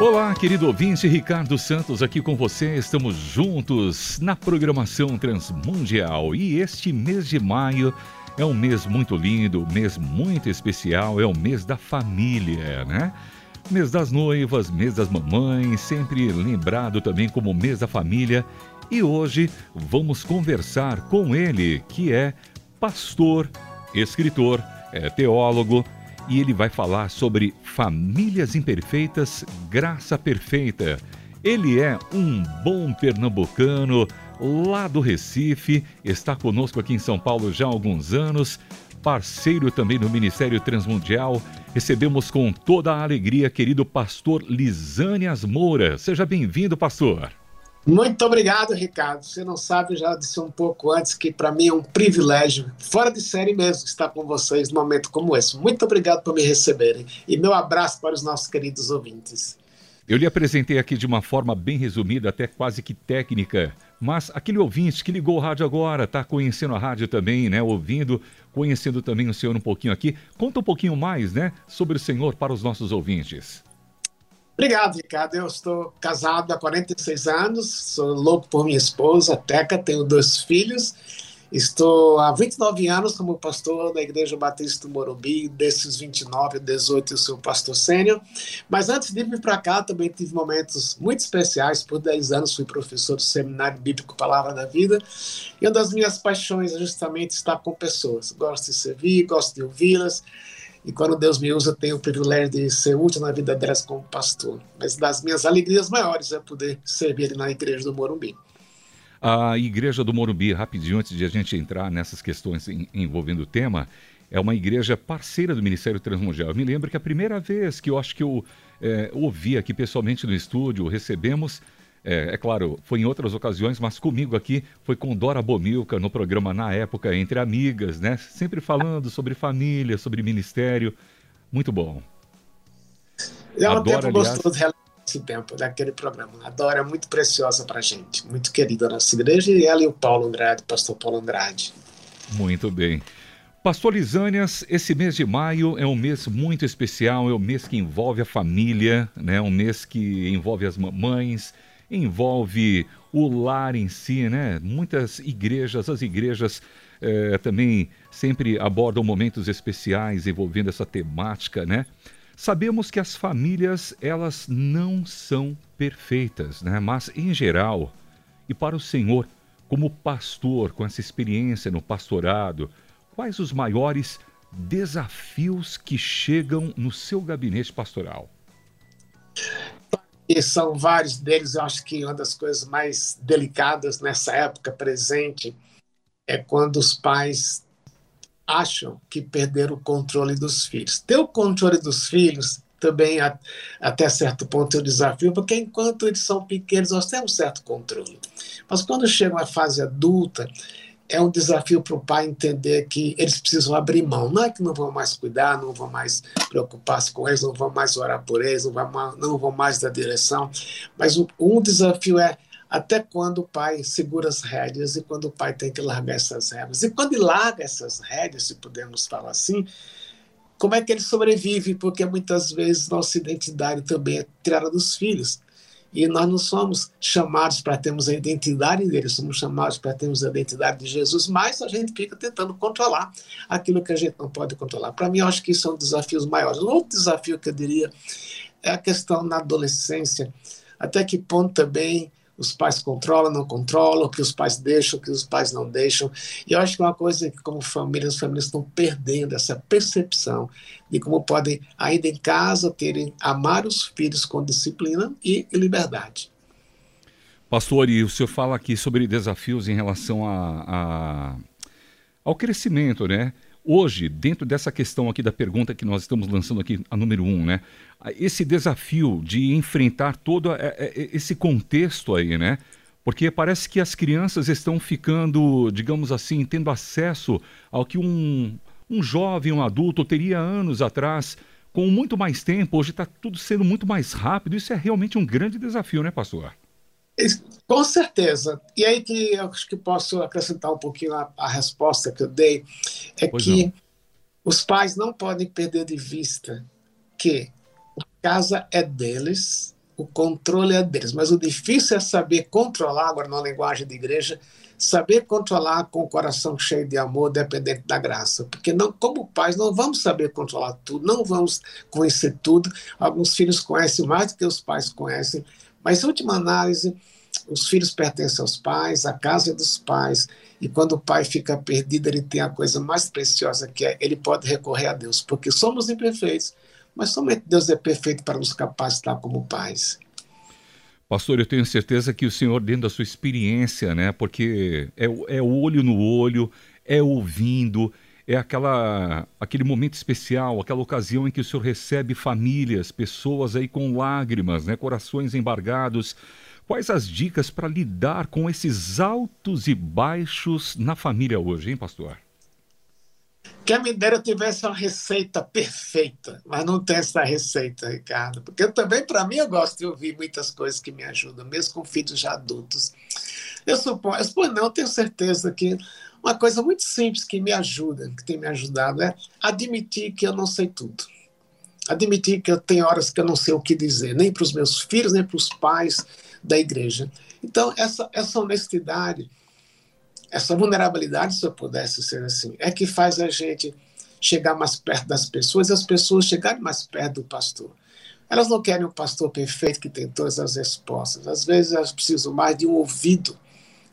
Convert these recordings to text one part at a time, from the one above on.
Olá, querido ouvinte, Ricardo Santos aqui com você. Estamos juntos na programação Transmundial e este mês de maio é um mês muito lindo, mês muito especial, é o mês da família, né? Mês das noivas, mês das mamães, sempre lembrado também como mês da família. E hoje vamos conversar com ele, que é pastor, escritor, é teólogo e ele vai falar sobre famílias imperfeitas, graça perfeita. Ele é um bom pernambucano lá do Recife, está conosco aqui em São Paulo já há alguns anos, parceiro também do Ministério Transmundial. Recebemos com toda a alegria, querido pastor Lisânias Moura. Seja bem-vindo, pastor. Muito obrigado, Ricardo. Você não sabe, eu já disse um pouco antes que para mim é um privilégio, fora de série mesmo, estar com vocês num momento como esse. Muito obrigado por me receberem e meu abraço para os nossos queridos ouvintes. Eu lhe apresentei aqui de uma forma bem resumida, até quase que técnica, mas aquele ouvinte que ligou o rádio agora, está conhecendo a rádio também, né? Ouvindo, conhecendo também o senhor um pouquinho aqui. Conta um pouquinho mais, né, sobre o senhor para os nossos ouvintes. Obrigado, Ricardo. Eu estou casado há 46 anos, sou louco por minha esposa, Teca, tenho dois filhos. Estou há 29 anos como pastor da Igreja Batista do Morumbi, desses 29, 18 eu sou pastor sênior. Mas antes de vir para cá, também tive momentos muito especiais. Por 10 anos fui professor do Seminário Bíblico Palavra da Vida. E uma das minhas paixões é justamente estar com pessoas. Gosto de servir, gosto de ouvi-las. E quando Deus me usa, tenho o privilégio de ser útil na vida delas como pastor. Mas das minhas alegrias maiores é poder servir na igreja do Morumbi. A igreja do Morumbi, rapidinho antes de a gente entrar nessas questões envolvendo o tema, é uma igreja parceira do Ministério Transmundial. Eu me lembro que a primeira vez que eu acho que eu é, ouvi aqui pessoalmente no estúdio, recebemos é, é, claro, foi em outras ocasiões, mas comigo aqui foi com Dora Bomilca no programa na época Entre Amigas, né? Sempre falando sobre família, sobre ministério. Muito bom. É um Adoro, tempo aliás... gostoso esse tempo daquele programa. A Dora é muito preciosa para gente, muito querida na nossa igreja, e ela e o Paulo Andrade, pastor Paulo Andrade. Muito bem. Pastor Lisânias, esse mês de maio é um mês muito especial, é um mês que envolve a família, né? um mês que envolve as mamães, envolve o lar em si, né? Muitas igrejas, as igrejas eh, também sempre abordam momentos especiais envolvendo essa temática, né? Sabemos que as famílias, elas não são perfeitas, né? Mas, em geral, e para o Senhor, como pastor, com essa experiência no pastorado, quais os maiores desafios que chegam no seu gabinete pastoral? E são vários deles. Eu acho que uma das coisas mais delicadas nessa época presente é quando os pais acham que perderam o controle dos filhos. Ter o controle dos filhos também, até certo ponto, é um desafio, porque enquanto eles são pequenos, nós temos certo controle. Mas quando chegam à fase adulta, é um desafio para o pai entender que eles precisam abrir mão. Não é que não vão mais cuidar, não vão mais preocupar-se com eles, não vão mais orar por eles, não vão mais, não vão mais dar direção. Mas um, um desafio é até quando o pai segura as rédeas e quando o pai tem que largar essas rédeas. E quando ele larga essas rédeas, se pudermos falar assim, como é que ele sobrevive? Porque muitas vezes nossa identidade também é tirada dos filhos. E nós não somos chamados para termos a identidade dele, somos chamados para termos a identidade de Jesus, mas a gente fica tentando controlar aquilo que a gente não pode controlar. Para mim, eu acho que desafios maiores. Um outro desafio que eu diria é a questão na adolescência. Até que ponto também os pais controlam, não controlam, que os pais deixam, que os pais não deixam. E eu acho que é uma coisa que, como famílias, as famílias estão perdendo essa percepção de como podem, ainda em casa, terem amar os filhos com disciplina e liberdade. Pastor, e o senhor fala aqui sobre desafios em relação a, a, ao crescimento, né? Hoje, dentro dessa questão aqui da pergunta que nós estamos lançando aqui, a número um, né? Esse desafio de enfrentar todo esse contexto aí, né? Porque parece que as crianças estão ficando, digamos assim, tendo acesso ao que um, um jovem, um adulto teria anos atrás, com muito mais tempo. Hoje está tudo sendo muito mais rápido. Isso é realmente um grande desafio, né, pastor? Com certeza. E aí que eu acho que posso acrescentar um pouquinho a, a resposta que eu dei, é pois que não. os pais não podem perder de vista que a casa é deles, o controle é deles, mas o difícil é saber controlar, agora na linguagem de igreja, saber controlar com o coração cheio de amor, dependente da graça. Porque não, como pais, não vamos saber controlar tudo, não vamos conhecer tudo. Alguns filhos conhecem mais do que os pais conhecem, mas, em última análise, os filhos pertencem aos pais, a casa é dos pais, e quando o pai fica perdido, ele tem a coisa mais preciosa que é ele pode recorrer a Deus, porque somos imperfeitos, mas somente Deus é perfeito para nos capacitar como pais. Pastor, eu tenho certeza que o senhor, dentro da sua experiência, né, porque é, é olho no olho, é ouvindo, é aquela, aquele momento especial, aquela ocasião em que o senhor recebe famílias, pessoas aí com lágrimas, né, corações embargados, Quais as dicas para lidar com esses altos e baixos na família hoje, hein, pastor? Que a Mineira tivesse uma receita perfeita, mas não tem essa receita, Ricardo. Porque eu também, para mim, eu gosto de ouvir muitas coisas que me ajudam, mesmo com filhos já adultos. Eu suponho, eu suponho não, eu tenho certeza que uma coisa muito simples que me ajuda, que tem me ajudado, é admitir que eu não sei tudo. Admitir que eu tenho horas que eu não sei o que dizer, nem para os meus filhos, nem para os pais, da igreja. Então, essa, essa honestidade, essa vulnerabilidade, se eu pudesse ser assim, é que faz a gente chegar mais perto das pessoas e as pessoas chegarem mais perto do pastor. Elas não querem um pastor perfeito que tem todas as respostas. Às vezes elas precisam mais de um ouvido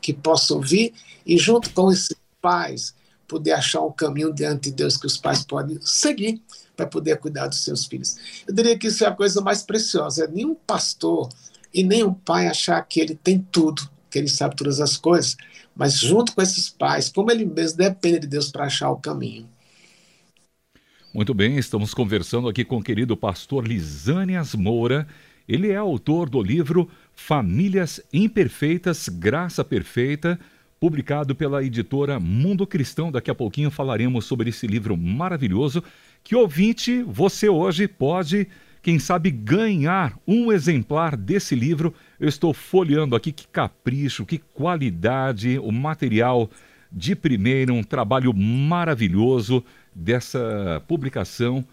que possa ouvir e, junto com esses pais, poder achar um caminho diante de Deus que os pais podem seguir para poder cuidar dos seus filhos. Eu diria que isso é a coisa mais preciosa. Nenhum pastor e o pai achar que ele tem tudo, que ele sabe todas as coisas, mas junto com esses pais, como ele mesmo depende de Deus para achar o caminho. Muito bem, estamos conversando aqui com o querido pastor Lisânias Moura. Ele é autor do livro Famílias Imperfeitas, Graça Perfeita, publicado pela editora Mundo Cristão. Daqui a pouquinho falaremos sobre esse livro maravilhoso que ouvinte, você hoje pode quem sabe ganhar um exemplar desse livro. Eu estou folheando aqui que capricho, que qualidade, o material de primeira, um trabalho maravilhoso dessa publicação.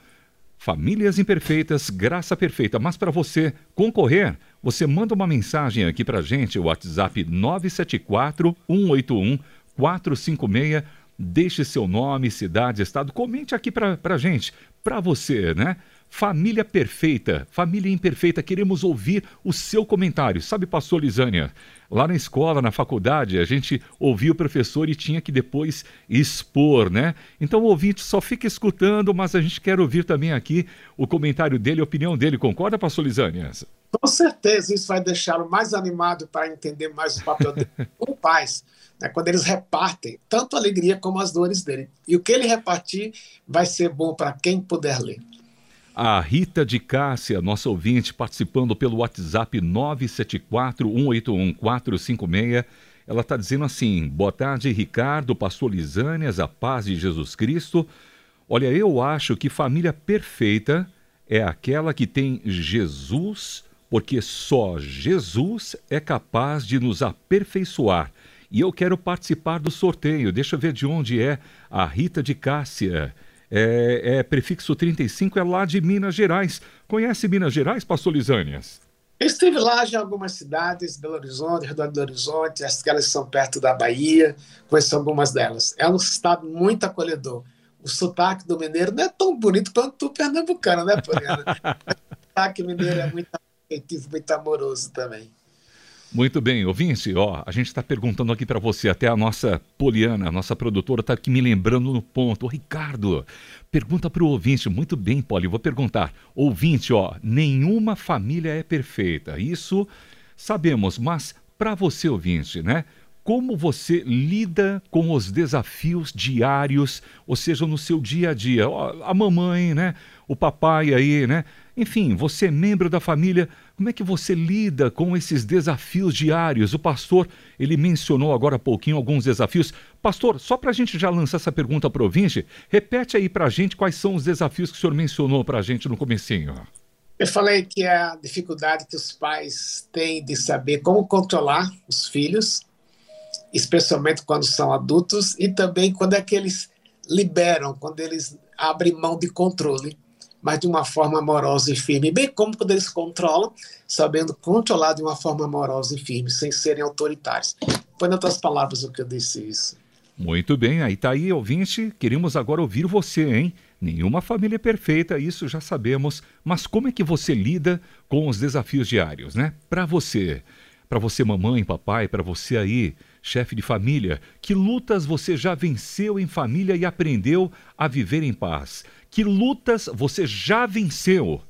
Famílias Imperfeitas, Graça Perfeita. Mas para você concorrer, você manda uma mensagem aqui para gente, o WhatsApp 974 181 456. Deixe seu nome, cidade, estado. Comente aqui para gente, para você, né? Família perfeita, família imperfeita, queremos ouvir o seu comentário. Sabe, pastor Lisânia, lá na escola, na faculdade, a gente ouvia o professor e tinha que depois expor, né? Então o ouvinte só fica escutando, mas a gente quer ouvir também aqui o comentário dele, a opinião dele. Concorda, pastor Lisânia? Com certeza, isso vai deixá-lo mais animado para entender mais o papel dele como pais. Né, quando eles repartem tanto a alegria como as dores dele. E o que ele repartir vai ser bom para quem puder ler. A Rita de Cássia, nossa ouvinte, participando pelo WhatsApp 974-181-456. Ela está dizendo assim: Boa tarde, Ricardo, pastor Lisânias, a paz de Jesus Cristo. Olha, eu acho que família perfeita é aquela que tem Jesus, porque só Jesus é capaz de nos aperfeiçoar. E eu quero participar do sorteio. Deixa eu ver de onde é a Rita de Cássia é, é, prefixo 35, é lá de Minas Gerais. Conhece Minas Gerais, pastor Lisânias? estive lá em algumas cidades, Belo Horizonte, Redor do Horizonte, as que são perto da Bahia, conheço algumas delas. É um estado muito acolhedor. O sotaque do mineiro não é tão bonito quanto o pernambucano, né, Poliana? o sotaque mineiro é muito afetivo, muito amoroso também. Muito bem, ouvinte, ó, a gente está perguntando aqui para você, até a nossa Poliana, a nossa produtora, está aqui me lembrando no ponto. Ô, Ricardo, pergunta para o ouvinte, muito bem, Poli, vou perguntar. Ouvinte, ó, nenhuma família é perfeita, isso sabemos, mas para você, ouvinte, né? Como você lida com os desafios diários, ou seja, no seu dia a dia? Ó, a mamãe, né? O papai aí, né? Enfim, você é membro da família, como é que você lida com esses desafios diários? O pastor, ele mencionou agora há pouquinho alguns desafios. Pastor, só para a gente já lançar essa pergunta para o repete aí para a gente quais são os desafios que o senhor mencionou para a gente no comecinho. Eu falei que é a dificuldade que os pais têm de saber como controlar os filhos, especialmente quando são adultos, e também quando é que eles liberam, quando eles abrem mão de controle mas de uma forma amorosa e firme, bem como quando eles controlam, sabendo controlar de uma forma amorosa e firme, sem serem autoritários. Foi, em outras palavras, o que eu disse isso. Muito bem, aí tá aí, ouvinte. Queremos agora ouvir você, hein? Nenhuma família é perfeita, isso já sabemos, mas como é que você lida com os desafios diários, né? Para você, para você mamãe, papai, para você aí, chefe de família, que lutas você já venceu em família e aprendeu a viver em paz? Que lutas você já venceu?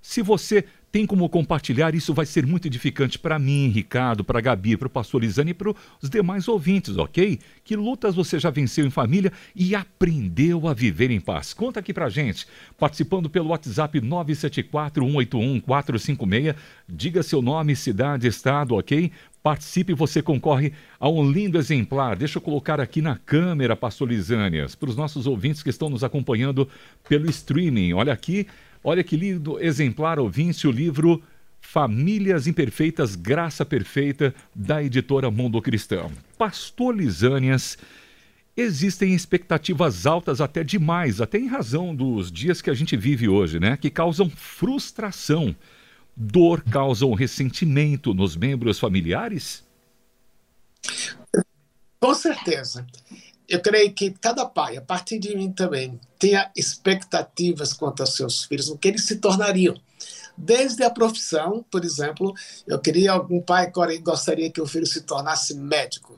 Se você tem como compartilhar, isso vai ser muito edificante para mim, Ricardo, para Gabi, para o pastor Lisane e para os demais ouvintes, ok? Que lutas você já venceu em família e aprendeu a viver em paz? Conta aqui para gente, participando pelo WhatsApp 974-181-456. Diga seu nome, cidade, estado, ok? Participe, você concorre a um lindo exemplar. Deixa eu colocar aqui na câmera, pastor Lisânias, para os nossos ouvintes que estão nos acompanhando pelo streaming. Olha aqui Olha que lindo exemplar, ouvinte, o livro Famílias Imperfeitas, Graça Perfeita, da editora Mundo Cristão. Pastor Lisânias, existem expectativas altas até demais, até em razão dos dias que a gente vive hoje, né? Que causam frustração. Dor causam ressentimento nos membros familiares? Com certeza eu creio que cada pai, a partir de mim também, tenha expectativas quanto aos seus filhos, o que eles se tornariam. Desde a profissão, por exemplo, eu queria algum pai gostaria que o filho se tornasse médico.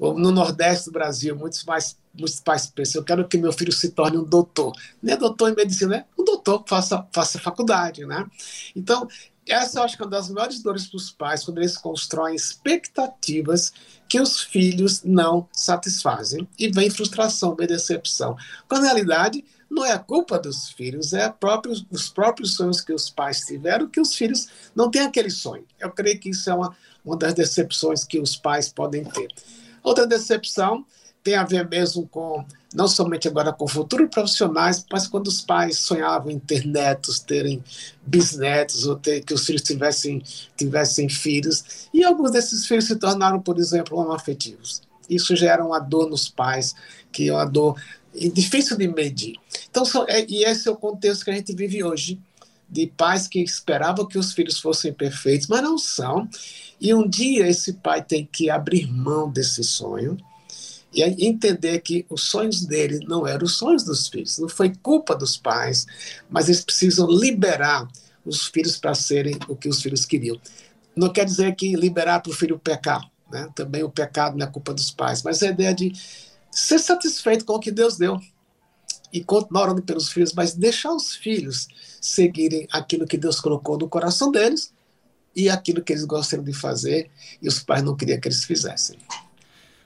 No Nordeste do Brasil, muitos pais, muitos pais pensam, eu quero que meu filho se torne um doutor. Nem é doutor em medicina, é um doutor que faça, faça faculdade, né? Então, essa eu acho que é uma das maiores dores para os pais, quando eles constroem expectativas que os filhos não satisfazem. E vem frustração, vem decepção. Quando na realidade não é a culpa dos filhos, é próprio, os próprios sonhos que os pais tiveram que os filhos não têm aquele sonho. Eu creio que isso é uma, uma das decepções que os pais podem ter. Outra decepção tem a ver mesmo com, não somente agora com futuro profissionais, mas quando os pais sonhavam em ter netos, terem bisnetos, ou ter, que os filhos tivessem, tivessem filhos, e alguns desses filhos se tornaram, por exemplo, homoafetivos. Isso gera uma dor nos pais, que é uma dor difícil de medir. Então, é, e esse é o contexto que a gente vive hoje, de pais que esperavam que os filhos fossem perfeitos, mas não são. E um dia esse pai tem que abrir mão desse sonho, e entender que os sonhos dele não eram os sonhos dos filhos, não foi culpa dos pais, mas eles precisam liberar os filhos para serem o que os filhos queriam. Não quer dizer que liberar para o filho pecar, né? também o pecado não é culpa dos pais, mas a ideia de ser satisfeito com o que Deus deu e continuar orando pelos filhos, mas deixar os filhos seguirem aquilo que Deus colocou no coração deles e aquilo que eles gostariam de fazer e os pais não queriam que eles fizessem.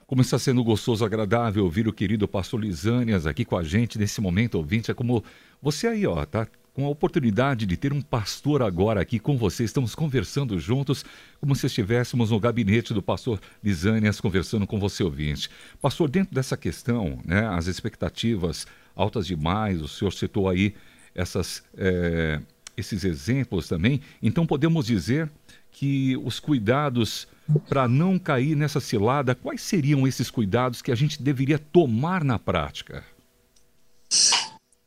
Como está sendo gostoso, agradável ouvir o querido pastor Lisânias aqui com a gente nesse momento, ouvinte. É como você aí, ó, tá com a oportunidade de ter um pastor agora aqui com você. Estamos conversando juntos, como se estivéssemos no gabinete do pastor Lisânias conversando com você, ouvinte. Pastor, dentro dessa questão, né, as expectativas altas demais, o senhor citou aí essas, é, esses exemplos também. Então, podemos dizer que os cuidados para não cair nessa cilada, quais seriam esses cuidados que a gente deveria tomar na prática?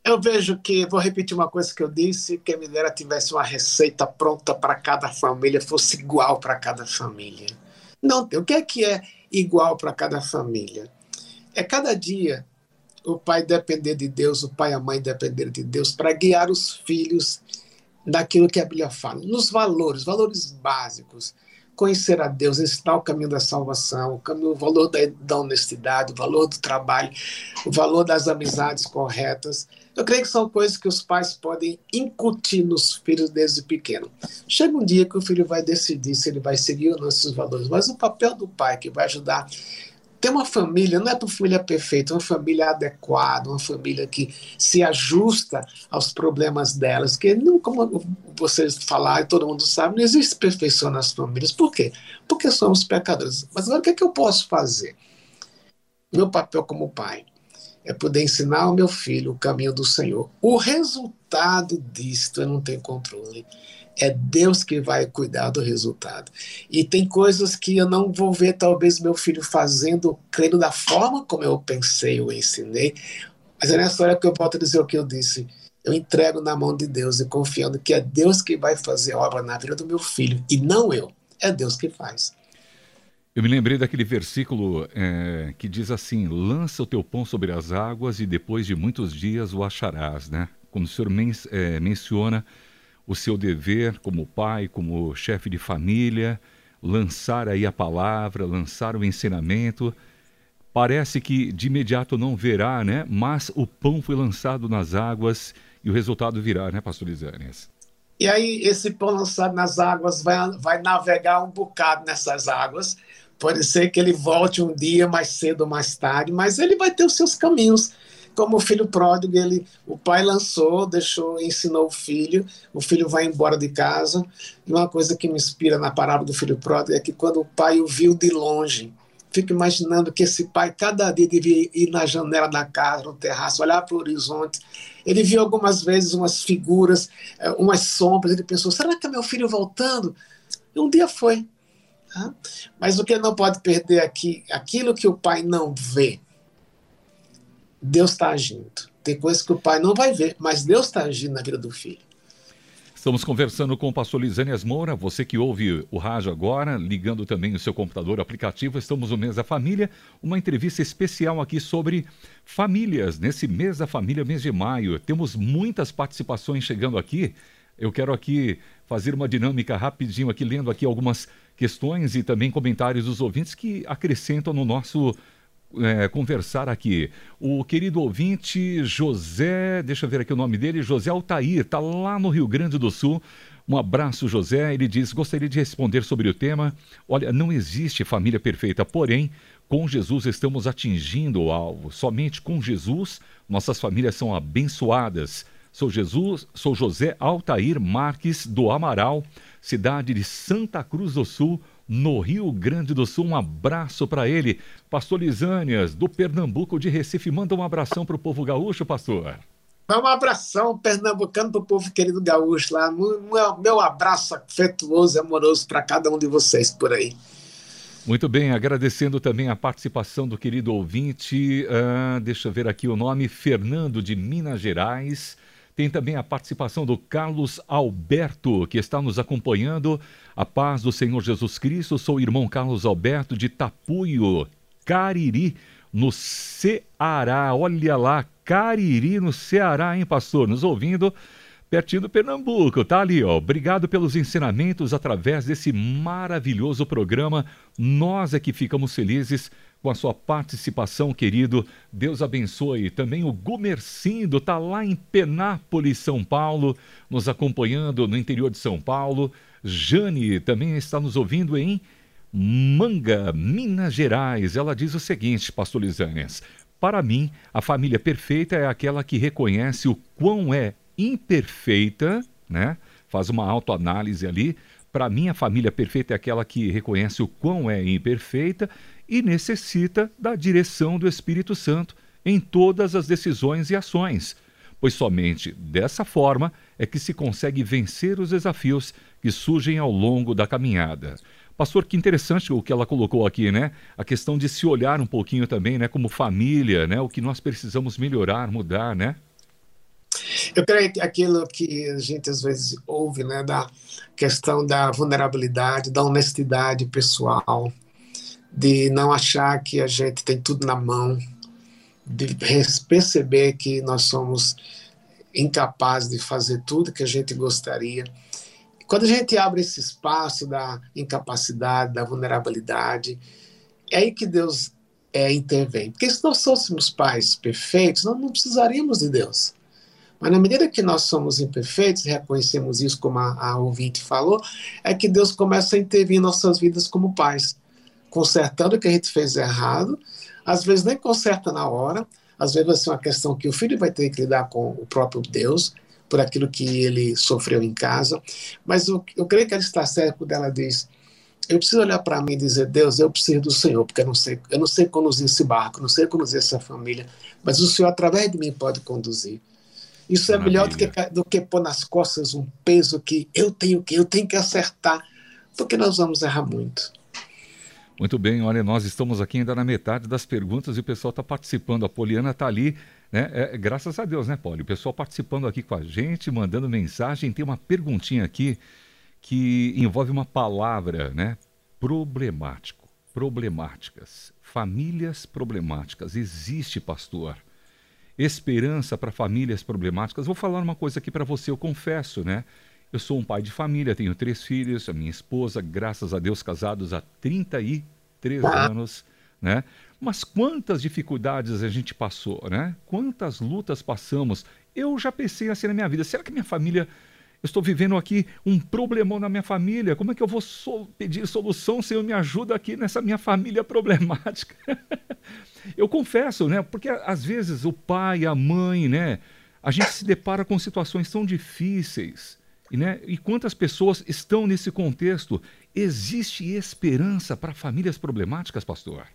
Eu vejo que, vou repetir uma coisa que eu disse, que a Mineira tivesse uma receita pronta para cada família, fosse igual para cada família. Não, o que é que é igual para cada família? É cada dia o pai depender de Deus, o pai e a mãe depender de Deus para guiar os filhos daquilo que a Bíblia fala, nos valores, valores básicos. Conhecer a Deus, ensinar o caminho da salvação, o, caminho, o valor da, da honestidade, o valor do trabalho, o valor das amizades corretas. Eu creio que são coisas que os pais podem incutir nos filhos desde pequeno. Chega um dia que o filho vai decidir se ele vai seguir ou não esses valores, mas o papel do pai que vai ajudar ter uma família não é uma família perfeita, é uma família adequada, uma família que se ajusta aos problemas delas, que não, como vocês falaram, todo mundo sabe, não existe perfeição nas famílias. Por quê? Porque somos pecadores. Mas agora o que, é que eu posso fazer? Meu papel como pai é poder ensinar ao meu filho o caminho do Senhor. O resultado disto eu não tenho controle é Deus que vai cuidar do resultado. E tem coisas que eu não vou ver, talvez, meu filho fazendo, crendo da forma como eu pensei, eu ensinei. Mas é nessa hora que eu volto a dizer o que eu disse. eu entrego na mão de Deus e confiando que é Deus que vai fazer obra na vida do meu filho e não eu. É Deus que faz. Eu me lembrei daquele versículo é, que diz assim: lança o teu pão sobre as águas e depois de muitos dias o acharás, né? Como o senhor men é, menciona o seu dever como pai, como chefe de família, lançar aí a palavra, lançar o ensinamento. Parece que de imediato não verá, né? Mas o pão foi lançado nas águas e o resultado virá, né, pastor Lisânias? E aí esse pão lançado nas águas vai, vai navegar um bocado nessas águas. Pode ser que ele volte um dia mais cedo ou mais tarde, mas ele vai ter os seus caminhos. Como o filho pródigo, ele, o pai lançou, deixou, ensinou o filho, o filho vai embora de casa. E uma coisa que me inspira na parábola do filho pródigo é que quando o pai o viu de longe, fico imaginando que esse pai cada dia devia ir na janela da casa, no terraço, olhar para o horizonte. Ele viu algumas vezes umas figuras, eh, umas sombras. Ele pensou: será que é meu filho voltando? E um dia foi. Mas o que ele não pode perder aqui, aquilo que o pai não vê, Deus está agindo. Tem coisas que o pai não vai ver, mas Deus está agindo na vida do filho. Estamos conversando com o pastor Lisânias Moura, você que ouve o rádio agora, ligando também o seu computador aplicativo, estamos no mês da família, uma entrevista especial aqui sobre famílias, nesse mês da família, mês de maio. Temos muitas participações chegando aqui. Eu quero aqui fazer uma dinâmica rapidinho aqui, lendo aqui algumas questões e também comentários dos ouvintes que acrescentam no nosso é, conversar aqui. O querido ouvinte José, deixa eu ver aqui o nome dele, José Altair, está lá no Rio Grande do Sul. Um abraço, José. Ele diz: gostaria de responder sobre o tema. Olha, não existe família perfeita, porém, com Jesus estamos atingindo o alvo. Somente com Jesus nossas famílias são abençoadas. Sou Jesus, sou José Altair Marques do Amaral, cidade de Santa Cruz do Sul, no Rio Grande do Sul. Um abraço para ele. Pastor Lisânias, do Pernambuco de Recife. Manda um abração para o povo gaúcho, pastor. Um abração pernambucano para o povo querido gaúcho lá. Meu abraço afetuoso e amoroso para cada um de vocês por aí. Muito bem, agradecendo também a participação do querido ouvinte, uh, deixa eu ver aqui o nome, Fernando de Minas Gerais. Tem também a participação do Carlos Alberto, que está nos acompanhando. A paz do Senhor Jesus Cristo. Sou o irmão Carlos Alberto de Tapuio, Cariri, no Ceará. Olha lá, Cariri, no Ceará, hein, pastor? Nos ouvindo pertinho do Pernambuco, tá ali, ó. Obrigado pelos ensinamentos através desse maravilhoso programa. Nós é que ficamos felizes com a sua participação, querido. Deus abençoe. Também o Gumercindo está lá em Penápolis, São Paulo, nos acompanhando no interior de São Paulo. Jane também está nos ouvindo em Manga, Minas Gerais. Ela diz o seguinte, pastor Lisânias. Para mim, a família perfeita é aquela que reconhece o quão é imperfeita, né? Faz uma autoanálise ali. Para mim, a família perfeita é aquela que reconhece o quão é imperfeita e necessita da direção do Espírito Santo em todas as decisões e ações, pois somente dessa forma é que se consegue vencer os desafios que surgem ao longo da caminhada. Pastor, que interessante o que ela colocou aqui, né? A questão de se olhar um pouquinho também, né, como família, né, o que nós precisamos melhorar, mudar, né? Eu creio que aquilo que a gente às vezes ouve, né, da questão da vulnerabilidade, da honestidade pessoal, de não achar que a gente tem tudo na mão, de perceber que nós somos incapazes de fazer tudo que a gente gostaria. Quando a gente abre esse espaço da incapacidade, da vulnerabilidade, é aí que Deus é, intervém. Porque se nós fôssemos pais perfeitos, nós não precisaríamos de Deus. Mas na medida que nós somos imperfeitos, reconhecemos isso como a, a ouvinte falou, é que Deus começa a intervir em nossas vidas como pais consertando o que a gente fez errado, às vezes nem conserta na hora, às vezes vai ser uma questão que o filho vai ter que lidar com o próprio Deus, por aquilo que ele sofreu em casa, mas eu, eu creio que ela está certa quando ela diz, eu preciso olhar para mim e dizer, Deus, eu preciso do Senhor, porque eu não sei, eu não sei conduzir esse barco, não sei conduzir essa família, mas o Senhor através de mim pode conduzir. Isso Maravilha. é melhor do que, do que pôr nas costas um peso que eu tenho que eu tenho que acertar, porque nós vamos errar muito. Muito bem, olha, nós estamos aqui ainda na metade das perguntas e o pessoal está participando. A Poliana está ali Né? É, graças a Deus, né, Paulo? O pessoal participando aqui com a gente, mandando mensagem. Tem uma perguntinha aqui que envolve uma palavra, né? Problemático. Problemáticas. Famílias problemáticas. Existe, pastor. Esperança para famílias problemáticas. Vou falar uma coisa aqui para você, eu confesso, né? Eu sou um pai de família, tenho três filhos, a minha esposa, graças a Deus, casados há 33 anos, né? Mas quantas dificuldades a gente passou, né? Quantas lutas passamos. Eu já pensei assim na minha vida. Será que minha família. Eu estou vivendo aqui um problemão na minha família. Como é que eu vou so pedir solução se eu me ajuda aqui nessa minha família problemática? eu confesso, né? Porque às vezes o pai, a mãe, né? A gente se depara com situações tão difíceis. E, né? e quantas pessoas estão nesse contexto? Existe esperança para famílias problemáticas, pastor?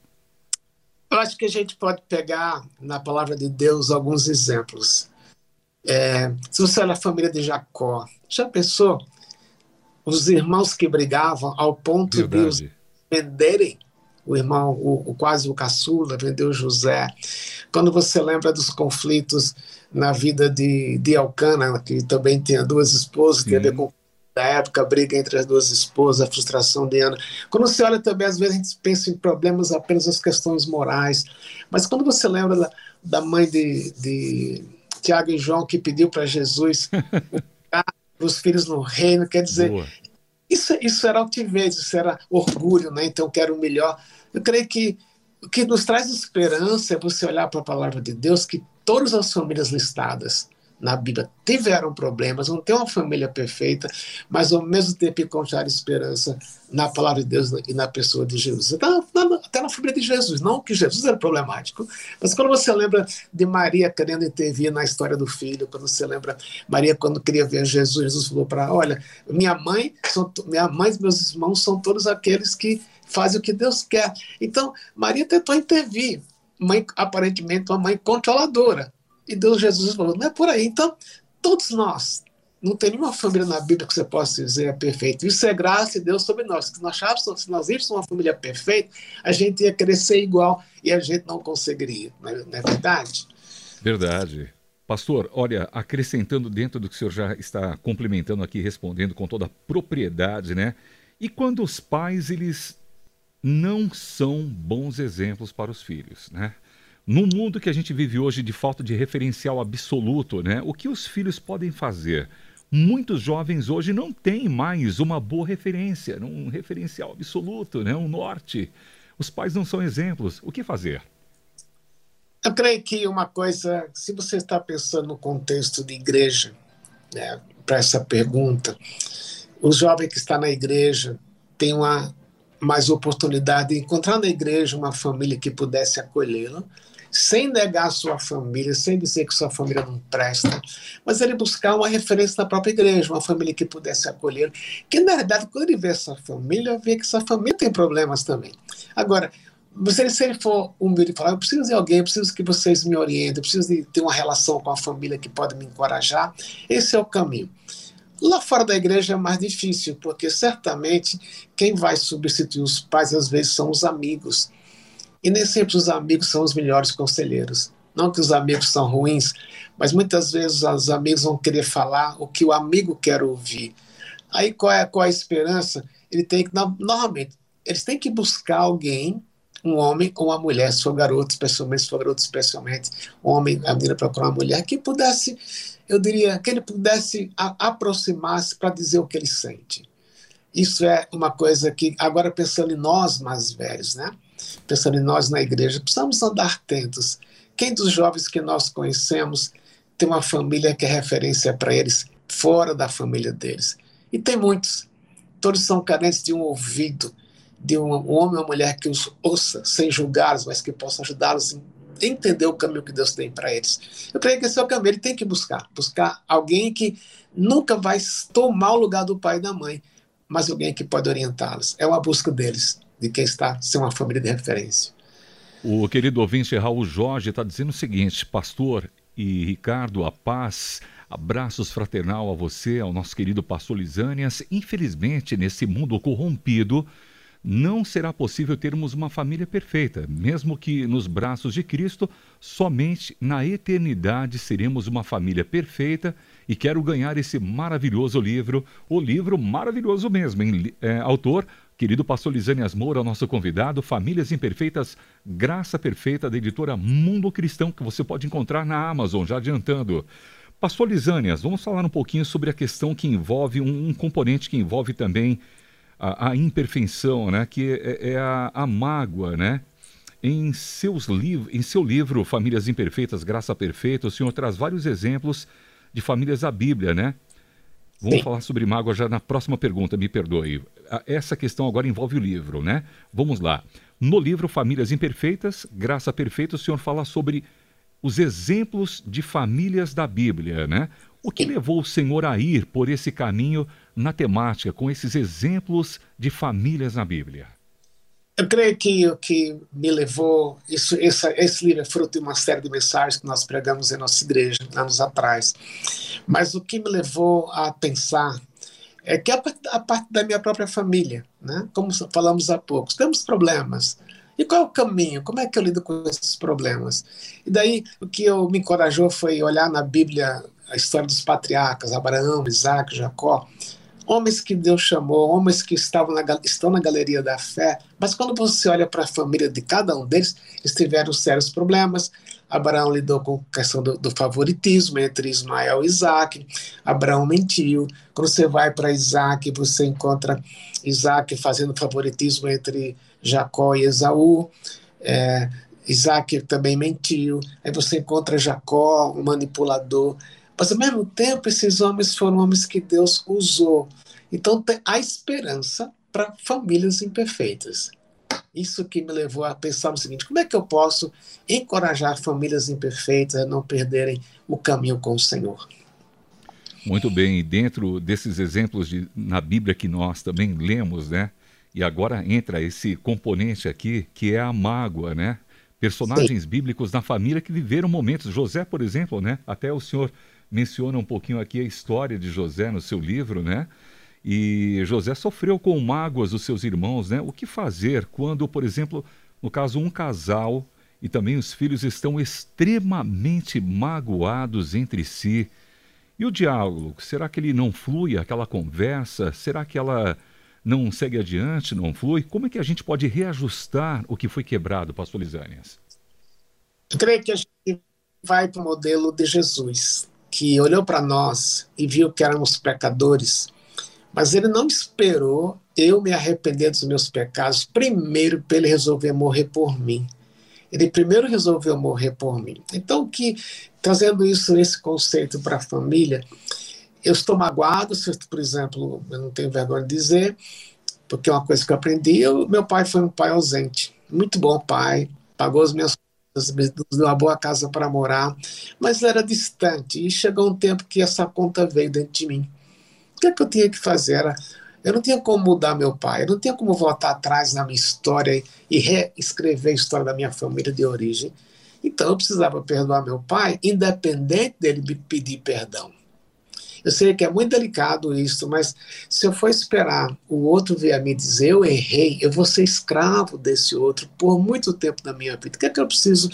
Eu acho que a gente pode pegar na palavra de Deus alguns exemplos. É, se você olha a família de Jacó, já pensou os irmãos que brigavam ao ponto Verdade. de os venderem? O irmão, o, o, quase o caçula, vendeu José. Quando você lembra dos conflitos na vida de, de Alcana, que também tinha duas esposas, ver com da época, a briga entre as duas esposas, a frustração de Ana. Quando você olha também, às vezes a gente pensa em problemas apenas as questões morais, mas quando você lembra da, da mãe de, de Tiago e João que pediu para Jesus os filhos no reino, quer dizer, isso, isso era altivez, isso era orgulho, né? então quero o melhor. Eu creio que o que nos traz esperança é você olhar para a palavra de Deus, que todas as famílias listadas na Bíblia tiveram problemas, não tem uma família perfeita, mas ao mesmo tempo encontrar esperança na palavra de Deus e na pessoa de Jesus. Até na família de Jesus, não que Jesus era problemático, mas quando você lembra de Maria querendo intervir na história do filho, quando você lembra Maria quando queria ver Jesus, Jesus falou para olha, minha mãe, são, minha mãe e meus irmãos são todos aqueles que fazem o que Deus quer. Então, Maria tentou intervir, mãe aparentemente uma mãe controladora, e Deus Jesus falou, não é por aí. Então, todos nós, não tem nenhuma família na Bíblia que você possa dizer é perfeito. Isso é graça de Deus sobre nós. Se nós achássemos, se nós uma família perfeita, a gente ia crescer igual e a gente não conseguiria. Não é, não é verdade? Verdade. Pastor, olha, acrescentando dentro do que o senhor já está complementando aqui, respondendo com toda a propriedade, né? E quando os pais, eles não são bons exemplos para os filhos, né? No mundo que a gente vive hoje de falta de referencial absoluto, né? O que os filhos podem fazer? Muitos jovens hoje não têm mais uma boa referência, um referencial absoluto, né? um norte. Os pais não são exemplos. O que fazer? Eu creio que uma coisa, se você está pensando no contexto de igreja, né, para essa pergunta, o jovem que está na igreja tem uma mais oportunidade de encontrar na igreja uma família que pudesse acolhê-lo, sem negar sua família, sem dizer que sua família não presta, mas ele buscar uma referência na própria igreja, uma família que pudesse acolher, que na verdade, quando ele vê essa família, vê que essa família tem problemas também. Agora, se ele for humilde e falar, eu preciso de alguém, eu preciso que vocês me orientem, eu preciso de ter uma relação com a família que pode me encorajar, esse é o caminho. Lá fora da igreja é mais difícil, porque certamente quem vai substituir os pais às vezes são os amigos. E nem sempre os amigos são os melhores conselheiros. Não que os amigos são ruins, mas muitas vezes os amigos vão querer falar o que o amigo quer ouvir. Aí qual é, qual é a esperança? Ele tem que, normalmente, eles têm que buscar alguém, um homem ou uma mulher, se for garoto, especialmente, se for garoto, especialmente, um homem, a menina procurar uma mulher, que pudesse, eu diria, que ele pudesse aproximar-se para dizer o que ele sente. Isso é uma coisa que, agora pensando em nós mais velhos, né? Pensando em nós na igreja, precisamos andar atentos. Quem dos jovens que nós conhecemos tem uma família que é referência para eles fora da família deles? E tem muitos. Todos são carentes de um ouvido, de um homem ou mulher que os ouça, sem julgá-los, mas que possa ajudá-los a entender o caminho que Deus tem para eles. Eu creio que esse é o caminho, ele tem que buscar. Buscar alguém que nunca vai tomar o lugar do pai e da mãe, mas alguém que pode orientá-los. É uma busca deles de quem está sem uma família de referência. O querido ouvinte Raul Jorge está dizendo o seguinte, pastor e Ricardo, a paz, abraços fraternal a você, ao nosso querido pastor Lisânias. Infelizmente, nesse mundo corrompido, não será possível termos uma família perfeita, mesmo que nos braços de Cristo, somente na eternidade seremos uma família perfeita. E quero ganhar esse maravilhoso livro, o livro maravilhoso mesmo, em, é, autor querido pastor Lisânias Moura, nosso convidado, Famílias Imperfeitas, Graça Perfeita, da editora Mundo Cristão, que você pode encontrar na Amazon, já adiantando. Pastor Lisânias, vamos falar um pouquinho sobre a questão que envolve um, um componente que envolve também a, a imperfeição, né? que é, é a, a, mágoa, né? Em, seus liv em seu livro Famílias Imperfeitas, Graça Perfeita, o senhor traz vários exemplos de famílias da Bíblia, né? Vamos Sim. falar sobre mágoa já na próxima pergunta, me perdoe. Essa questão agora envolve o livro, né? Vamos lá. No livro Famílias Imperfeitas, Graça Perfeita, o senhor fala sobre os exemplos de famílias da Bíblia, né? O que levou o Senhor a ir por esse caminho na temática, com esses exemplos de famílias na Bíblia? Eu creio que o que me levou, isso, esse, esse livro é fruto de uma série de mensagens que nós pregamos em nossa igreja, anos atrás. Mas o que me levou a pensar é que a, a parte da minha própria família, né? como falamos há pouco, temos problemas. E qual é o caminho? Como é que eu lido com esses problemas? E daí o que eu, me encorajou foi olhar na Bíblia a história dos patriarcas, Abraão, Isaac, Jacó, homens que Deus chamou, homens que estavam na, estão na galeria da fé, mas quando você olha para a família de cada um deles, eles tiveram sérios problemas. Abraão lidou com a questão do, do favoritismo entre Ismael e Isaac. Abraão mentiu. Quando você vai para Isaac, você encontra Isaac fazendo favoritismo entre Jacó e Esaú. É, Isaac também mentiu. Aí você encontra Jacó, um manipulador. Mas ao mesmo tempo, esses homens foram homens que Deus usou. Então há esperança para famílias imperfeitas. Isso que me levou a pensar no seguinte: como é que eu posso encorajar famílias imperfeitas a não perderem o caminho com o Senhor? Muito bem, e dentro desses exemplos de, na Bíblia que nós também lemos, né? E agora entra esse componente aqui que é a mágoa, né? Personagens Sim. bíblicos na família que viveram momentos. José, por exemplo, né? Até o senhor menciona um pouquinho aqui a história de José no seu livro, né? E José sofreu com mágoas dos seus irmãos, né? O que fazer quando, por exemplo, no caso um casal e também os filhos estão extremamente magoados entre si? E o diálogo, será que ele não flui aquela conversa? Será que ela não segue adiante, não flui? Como é que a gente pode reajustar o que foi quebrado, pastor Lisânias? Eu creio que a gente vai para o modelo de Jesus que olhou para nós e viu que éramos pecadores, mas ele não esperou eu me arrepender dos meus pecados primeiro para ele resolver morrer por mim. Ele primeiro resolveu morrer por mim. Então, que trazendo isso, esse conceito para a família, eu estou magoado, se, por exemplo, eu não tenho vergonha de dizer, porque é uma coisa que eu aprendi. Eu, meu pai foi um pai ausente, muito bom pai, pagou as minhas nos deu uma boa casa para morar, mas era distante. E chegou um tempo que essa conta veio dentro de mim. O que, é que eu tinha que fazer? Era, eu não tinha como mudar meu pai, eu não tinha como voltar atrás na minha história e reescrever a história da minha família de origem. Então eu precisava perdoar meu pai, independente dele me pedir perdão. Eu sei que é muito delicado isso, mas se eu for esperar o outro vir a me dizer eu errei, eu vou ser escravo desse outro por muito tempo da minha vida. O que é que eu preciso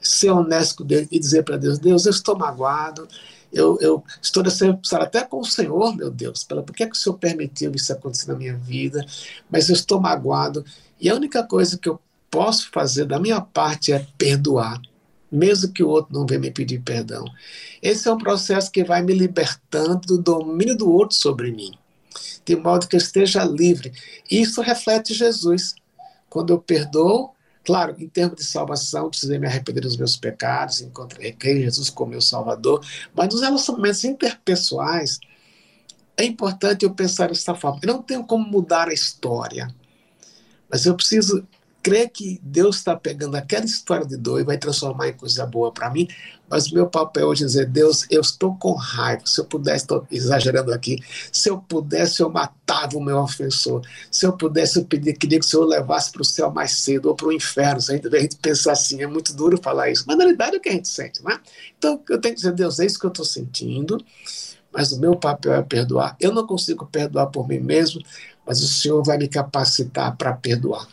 ser honesto com Deus e dizer para Deus: Deus, eu estou magoado, eu, eu estou decepcionado até com o Senhor, meu Deus, pela, por que, é que o Senhor permitiu isso acontecer na minha vida? Mas eu estou magoado e a única coisa que eu posso fazer da minha parte é perdoar mesmo que o outro não venha me pedir perdão. Esse é um processo que vai me libertando do domínio do outro sobre mim, de modo que eu esteja livre. Isso reflete Jesus. Quando eu perdoo, claro, em termos de salvação, precisei me arrepender dos meus pecados, encontrei Jesus como meu Salvador, mas nos relacionamentos interpessoais, é importante eu pensar dessa forma. Eu não tenho como mudar a história, mas eu preciso crer que Deus está pegando aquela história de dor e vai transformar em coisa boa para mim, mas meu papel hoje é dizer, Deus, eu estou com raiva, se eu pudesse, estou exagerando aqui, se eu pudesse eu matava o meu ofensor, se eu pudesse eu pedir, queria que o Senhor levasse para o céu mais cedo ou para o inferno, se a gente, a gente pensar assim, é muito duro falar isso, mas na realidade é o que a gente sente, né? Então eu tenho que dizer, Deus, é isso que eu estou sentindo, mas o meu papel é perdoar. Eu não consigo perdoar por mim mesmo, mas o Senhor vai me capacitar para perdoar.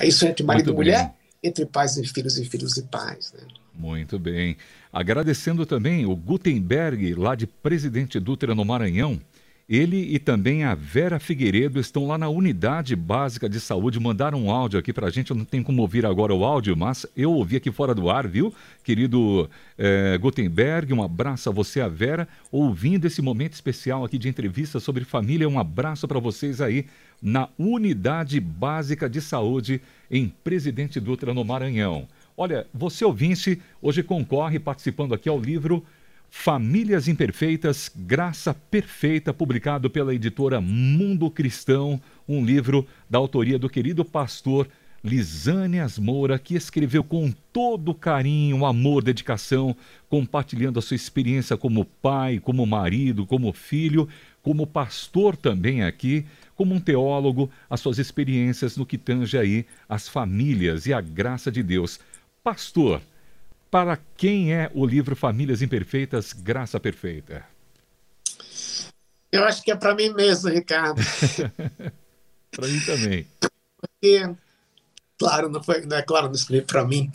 É isso entre marido Muito e mulher, bem. entre pais e filhos e filhos e pais. Né? Muito bem. Agradecendo também o Gutenberg, lá de Presidente Dutra, no Maranhão. Ele e também a Vera Figueiredo estão lá na Unidade Básica de Saúde. Mandaram um áudio aqui para a gente. Eu não tenho como ouvir agora o áudio, mas eu ouvi aqui fora do ar, viu? Querido é, Gutenberg, um abraço a você, a Vera. Ouvindo esse momento especial aqui de entrevista sobre família, um abraço para vocês aí na Unidade Básica de Saúde em Presidente Dutra, no Maranhão. Olha, você ouvinte, hoje concorre participando aqui ao livro Famílias Imperfeitas, Graça Perfeita, publicado pela editora Mundo Cristão, um livro da autoria do querido pastor Lisânias Moura, que escreveu com todo carinho, amor, dedicação, compartilhando a sua experiência como pai, como marido, como filho, como pastor também aqui, como um teólogo, as suas experiências no que tange aí as famílias e a graça de Deus. Pastor, para quem é o livro Famílias Imperfeitas, Graça Perfeita? Eu acho que é para mim mesmo, Ricardo. para mim também. Porque, claro, não foi, não é claro, não escrevi para mim,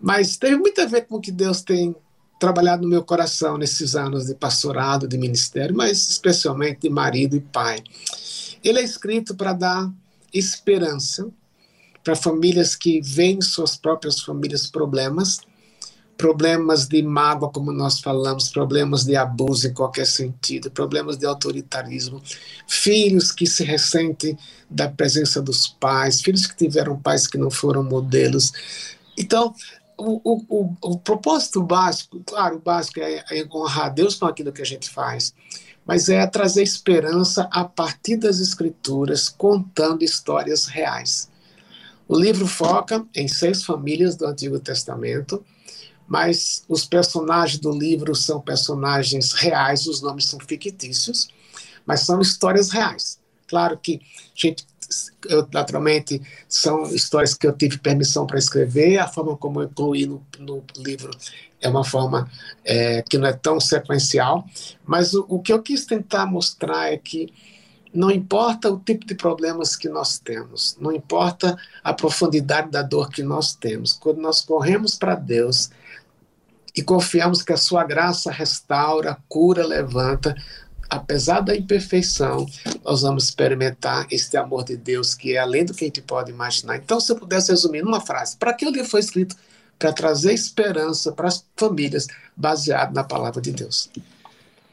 mas teve muito a ver com o que Deus tem trabalhado no meu coração nesses anos de pastorado, de ministério, mas especialmente de marido e pai. Ele é escrito para dar esperança para famílias que veem suas próprias famílias problemas problemas de mágoa, como nós falamos, problemas de abuso em qualquer sentido, problemas de autoritarismo, filhos que se ressentem da presença dos pais, filhos que tiveram pais que não foram modelos. Então, o, o, o, o propósito básico, claro, o básico é, é honrar Deus com aquilo que a gente faz, mas é trazer esperança a partir das escrituras, contando histórias reais. O livro foca em seis famílias do Antigo Testamento, mas os personagens do livro são personagens reais, os nomes são fictícios, mas são histórias reais. Claro que, gente, eu, naturalmente, são histórias que eu tive permissão para escrever, a forma como eu incluí no, no livro é uma forma é, que não é tão sequencial, mas o, o que eu quis tentar mostrar é que não importa o tipo de problemas que nós temos, não importa a profundidade da dor que nós temos, quando nós corremos para Deus, e confiamos que a sua graça restaura, cura, levanta. Apesar da imperfeição, nós vamos experimentar este amor de Deus que é além do que a gente pode imaginar. Então, se eu pudesse resumir numa frase, para que o livro foi escrito? Para trazer esperança para as famílias, baseado na palavra de Deus.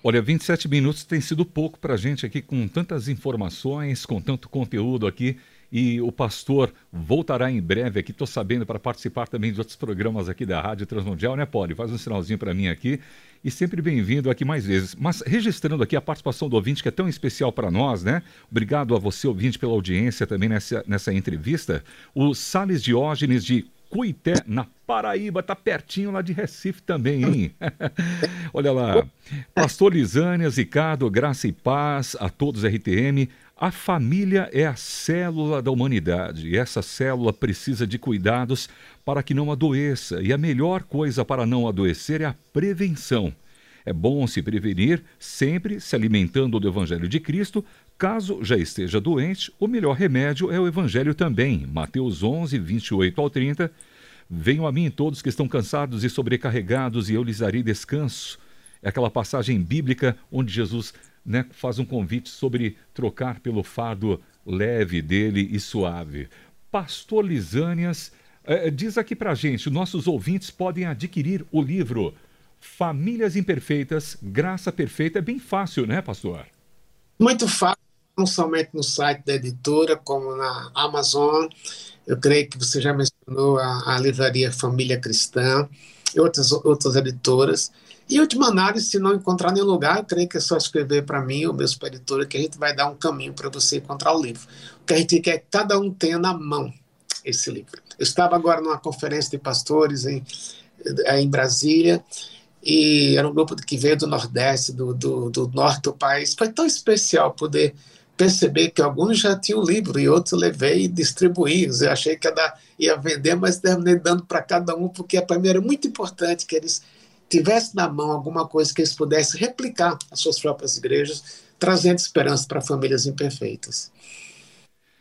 Olha, 27 minutos tem sido pouco para a gente aqui, com tantas informações, com tanto conteúdo aqui. E o pastor voltará em breve aqui. Estou sabendo para participar também de outros programas aqui da Rádio Transmundial, né, Poli? Faz um sinalzinho para mim aqui. E sempre bem-vindo aqui mais vezes. Mas registrando aqui a participação do ouvinte, que é tão especial para nós, né? Obrigado a você, ouvinte, pela audiência também nessa, nessa entrevista. O Sales Diógenes de Cuité, na Paraíba, tá pertinho lá de Recife também, hein? Olha lá. Pastor Lisânia, Ricardo, graça e paz a todos RTM. A família é a célula da humanidade e essa célula precisa de cuidados para que não adoeça. E a melhor coisa para não adoecer é a prevenção. É bom se prevenir, sempre se alimentando do Evangelho de Cristo. Caso já esteja doente, o melhor remédio é o Evangelho também. Mateus 11, 28 ao 30. Venham a mim todos que estão cansados e sobrecarregados, e eu lhes darei descanso. É aquela passagem bíblica onde Jesus né, faz um convite sobre trocar pelo fardo leve dele e suave. Pastor Lisânias, é, diz aqui para gente, nossos ouvintes podem adquirir o livro Famílias Imperfeitas, Graça Perfeita. É bem fácil, né, pastor? Muito fácil, não somente no site da editora, como na Amazon. Eu creio que você já mencionou a, a livraria Família Cristã e outras, outras editoras. E última análise, se não encontrar nenhum lugar, creio que é só escrever para mim ou meu editor que a gente vai dar um caminho para você encontrar o livro. O que a gente quer é que cada um tenha na mão esse livro. Eu estava agora numa conferência de pastores em, eh, em Brasília, e era um grupo que veio do Nordeste, do, do, do Norte do país. Foi tão especial poder perceber que alguns já tinham o livro e outros levei e distribuí. Eu achei que ia, dar, ia vender, mas terminei dando para cada um, porque para mim era muito importante que eles tivesse na mão alguma coisa que eles pudessem replicar as suas próprias igrejas, trazendo esperança para famílias imperfeitas.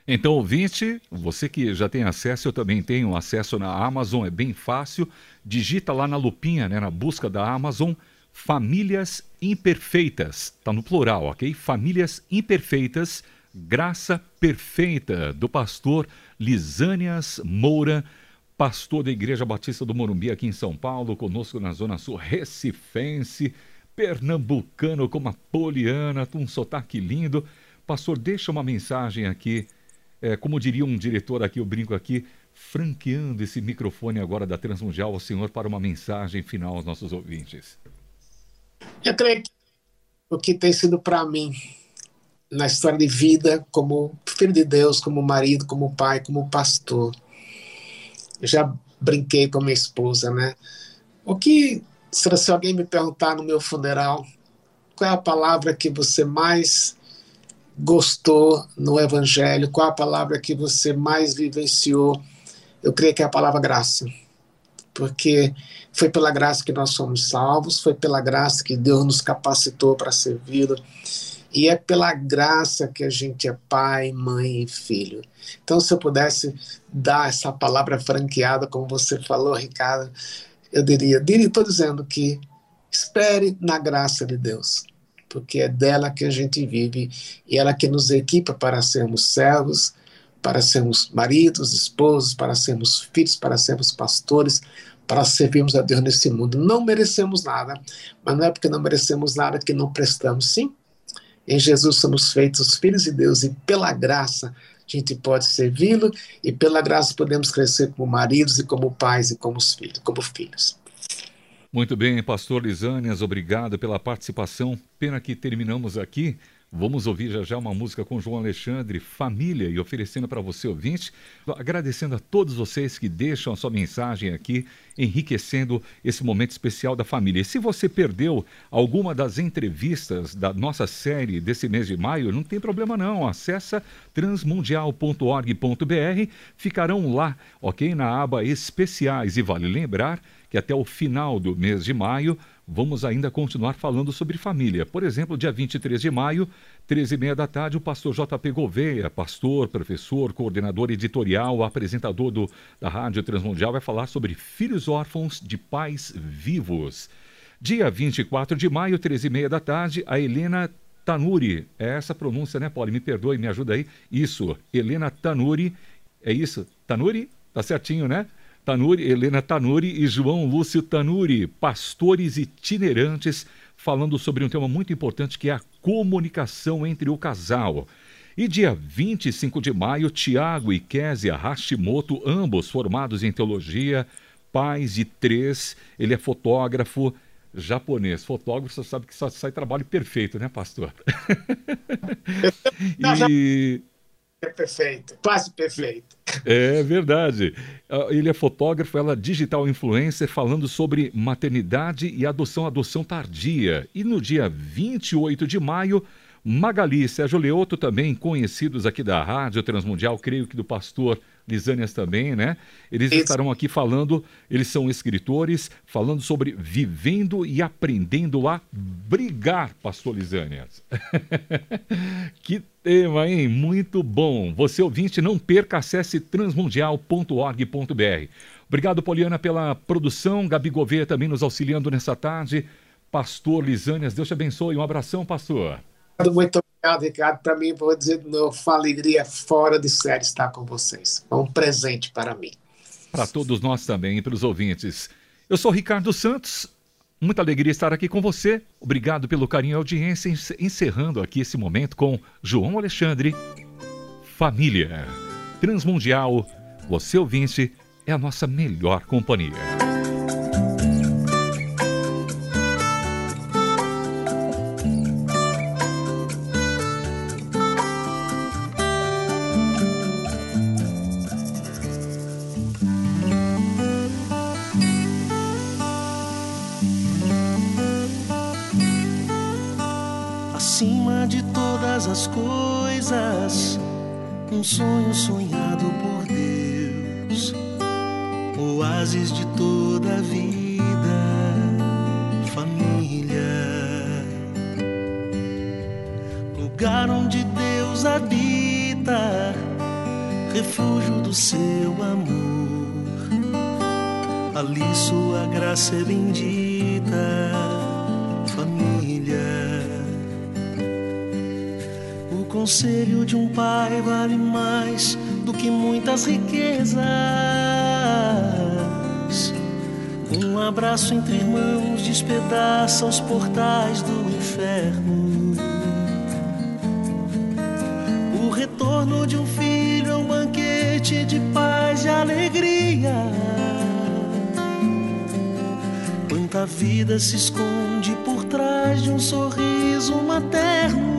Então, ouvinte, você que já tem acesso, eu também tenho acesso na Amazon, é bem fácil. Digita lá na lupinha, né, na busca da Amazon, Famílias Imperfeitas. Está no plural, ok? Famílias Imperfeitas, Graça Perfeita, do pastor Lisânias Moura, pastor da Igreja Batista do Morumbi aqui em São Paulo, conosco na Zona Sul, recifense, pernambucano como a Poliana, um sotaque lindo. Pastor, deixa uma mensagem aqui é, como diria um diretor aqui, eu brinco aqui, franqueando esse microfone agora da Transmundial ao Senhor para uma mensagem final aos nossos ouvintes. Eu creio que o que tem sido para mim na história de vida, como filho de Deus, como marido, como pai, como pastor, já brinquei com minha esposa, né? O que, se alguém me perguntar no meu funeral, qual é a palavra que você mais gostou no Evangelho? Qual a palavra que você mais vivenciou? Eu creio que é a palavra graça. Porque foi pela graça que nós somos salvos, foi pela graça que Deus nos capacitou para servi-lo. E é pela graça que a gente é pai, mãe e filho. Então, se eu pudesse dar essa palavra franqueada, como você falou, Ricardo, eu diria: estou dizendo que espere na graça de Deus porque é dela que a gente vive e ela que nos equipa para sermos servos, para sermos maridos, esposos, para sermos filhos, para sermos pastores, para servirmos a Deus nesse mundo. Não merecemos nada, mas não é porque não merecemos nada que não prestamos. Sim, em Jesus somos feitos filhos de Deus e pela graça a gente pode servi-lo e pela graça podemos crescer como maridos e como pais e como filhos, como filhos. Muito bem, pastor Lisânias, obrigado pela participação. Pena que terminamos aqui. Vamos ouvir já já uma música com João Alexandre, Família, e oferecendo para você, ouvinte, agradecendo a todos vocês que deixam a sua mensagem aqui, enriquecendo esse momento especial da família. E se você perdeu alguma das entrevistas da nossa série desse mês de maio, não tem problema não, acessa transmundial.org.br, ficarão lá, ok, na aba especiais, e vale lembrar que até o final do mês de maio vamos ainda continuar falando sobre família. Por exemplo, dia 23 de maio, 13h30 da tarde, o pastor JP Gouveia, pastor, professor, coordenador editorial, apresentador do, da Rádio Transmundial, vai falar sobre filhos órfãos de pais vivos. Dia 24 de maio, 13h30 da tarde, a Helena Tanuri, é essa pronúncia, né, Paulo? Me perdoe, me ajuda aí. Isso, Helena Tanuri, é isso? Tanuri? Tá certinho, né? Tanuri, Helena Tanuri e João Lúcio Tanuri, pastores itinerantes, falando sobre um tema muito importante que é a comunicação entre o casal. E dia 25 de maio, Tiago e Késia Hashimoto, ambos formados em teologia, pais de três, ele é fotógrafo japonês. Fotógrafo, você sabe que só sai trabalho perfeito, né, pastor? e é perfeito, quase perfeito. É verdade. Ah, ele é fotógrafo, ela é digital influencer, falando sobre maternidade e adoção, adoção tardia. E no dia 28 de maio, Magali Sérgio Leoto, também conhecidos aqui da Rádio Transmundial, creio que do pastor Lisânias também, né? Eles Isso. estarão aqui falando, eles são escritores, falando sobre vivendo e aprendendo a brigar, pastor Lisânias. que tema, hein? Muito bom. Você ouvinte, não perca, acesse transmundial.org.br. Obrigado, Poliana, pela produção. Gabi Gouveia também nos auxiliando nessa tarde. Pastor Lisânias, Deus te abençoe. Um abração, pastor. Muito obrigado, Ricardo. Para mim, vou dizer de novo, alegria fora de série estar com vocês. É um presente para mim. Para todos nós também e para os ouvintes. Eu sou Ricardo Santos. Muita alegria estar aqui com você. Obrigado pelo carinho e audiência. Encerrando aqui esse momento com João Alexandre. Família. Transmundial. Você ouvinte é a nossa melhor companhia. as coisas, um sonho sonhado por Deus, oásis de toda a vida, família, lugar onde Deus habita, refúgio do seu amor, ali sua graça é bendita. Conselho de um pai vale mais do que muitas riquezas. Um abraço entre irmãos despedaça os portais do inferno. O retorno de um filho é um banquete de paz e alegria. Quanta vida se esconde por trás de um sorriso materno.